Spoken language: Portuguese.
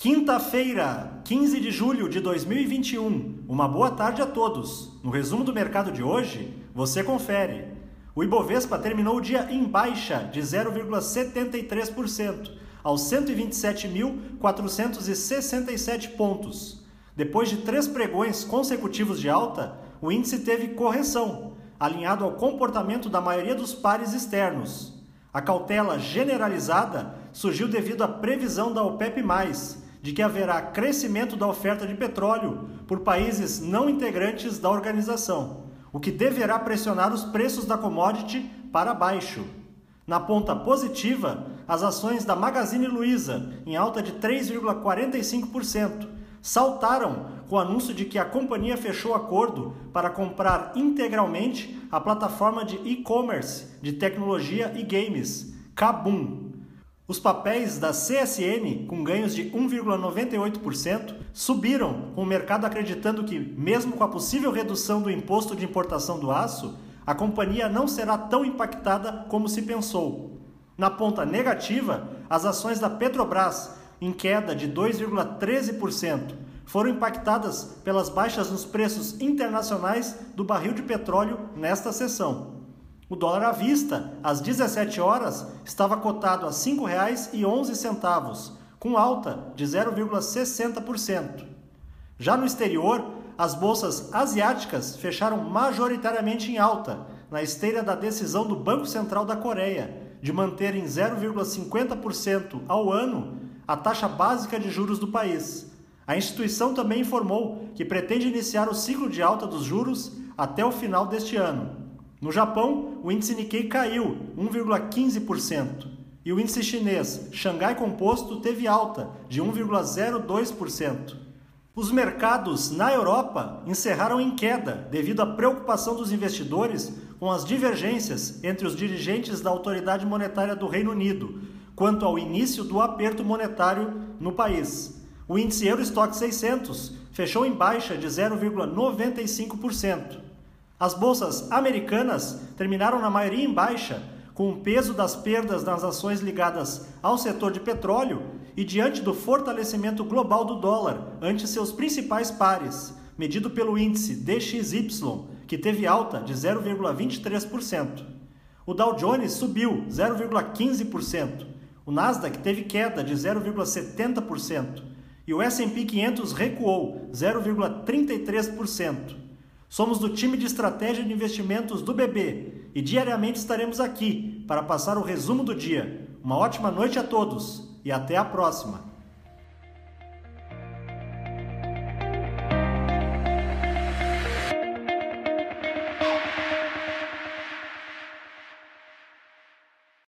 Quinta-feira, 15 de julho de 2021. Uma boa tarde a todos. No resumo do mercado de hoje, você confere. O Ibovespa terminou o dia em baixa de 0,73%, aos 127.467 pontos. Depois de três pregões consecutivos de alta, o índice teve correção, alinhado ao comportamento da maioria dos pares externos. A cautela generalizada surgiu devido à previsão da OPEP, de que haverá crescimento da oferta de petróleo por países não integrantes da organização, o que deverá pressionar os preços da commodity para baixo. Na ponta positiva, as ações da Magazine Luiza, em alta de 3,45%, saltaram com o anúncio de que a companhia fechou acordo para comprar integralmente a plataforma de e-commerce de tecnologia e games, Kabum, os papéis da CSN, com ganhos de 1,98%, subiram, com o mercado acreditando que, mesmo com a possível redução do imposto de importação do aço, a companhia não será tão impactada como se pensou. Na ponta negativa, as ações da Petrobras, em queda de 2,13%, foram impactadas pelas baixas nos preços internacionais do barril de petróleo nesta sessão. O dólar à vista, às 17 horas, estava cotado a R$ 5,11, com alta de 0,60%. Já no exterior, as bolsas asiáticas fecharam majoritariamente em alta, na esteira da decisão do Banco Central da Coreia de manter em 0,50% ao ano a taxa básica de juros do país. A instituição também informou que pretende iniciar o ciclo de alta dos juros até o final deste ano. No Japão, o índice Nikkei caiu 1,15% e o índice chinês Xangai Composto teve alta de 1,02%. Os mercados na Europa encerraram em queda devido à preocupação dos investidores com as divergências entre os dirigentes da autoridade monetária do Reino Unido quanto ao início do aperto monetário no país. O índice Eurostock 600 fechou em baixa de 0,95%. As bolsas americanas terminaram na maioria em baixa, com o peso das perdas nas ações ligadas ao setor de petróleo e diante do fortalecimento global do dólar ante seus principais pares, medido pelo índice DXY, que teve alta de 0,23%. O Dow Jones subiu 0,15%, o Nasdaq teve queda de 0,70% e o S&P 500 recuou 0,33%. Somos do time de estratégia de investimentos do BB e diariamente estaremos aqui para passar o resumo do dia. Uma ótima noite a todos e até a próxima!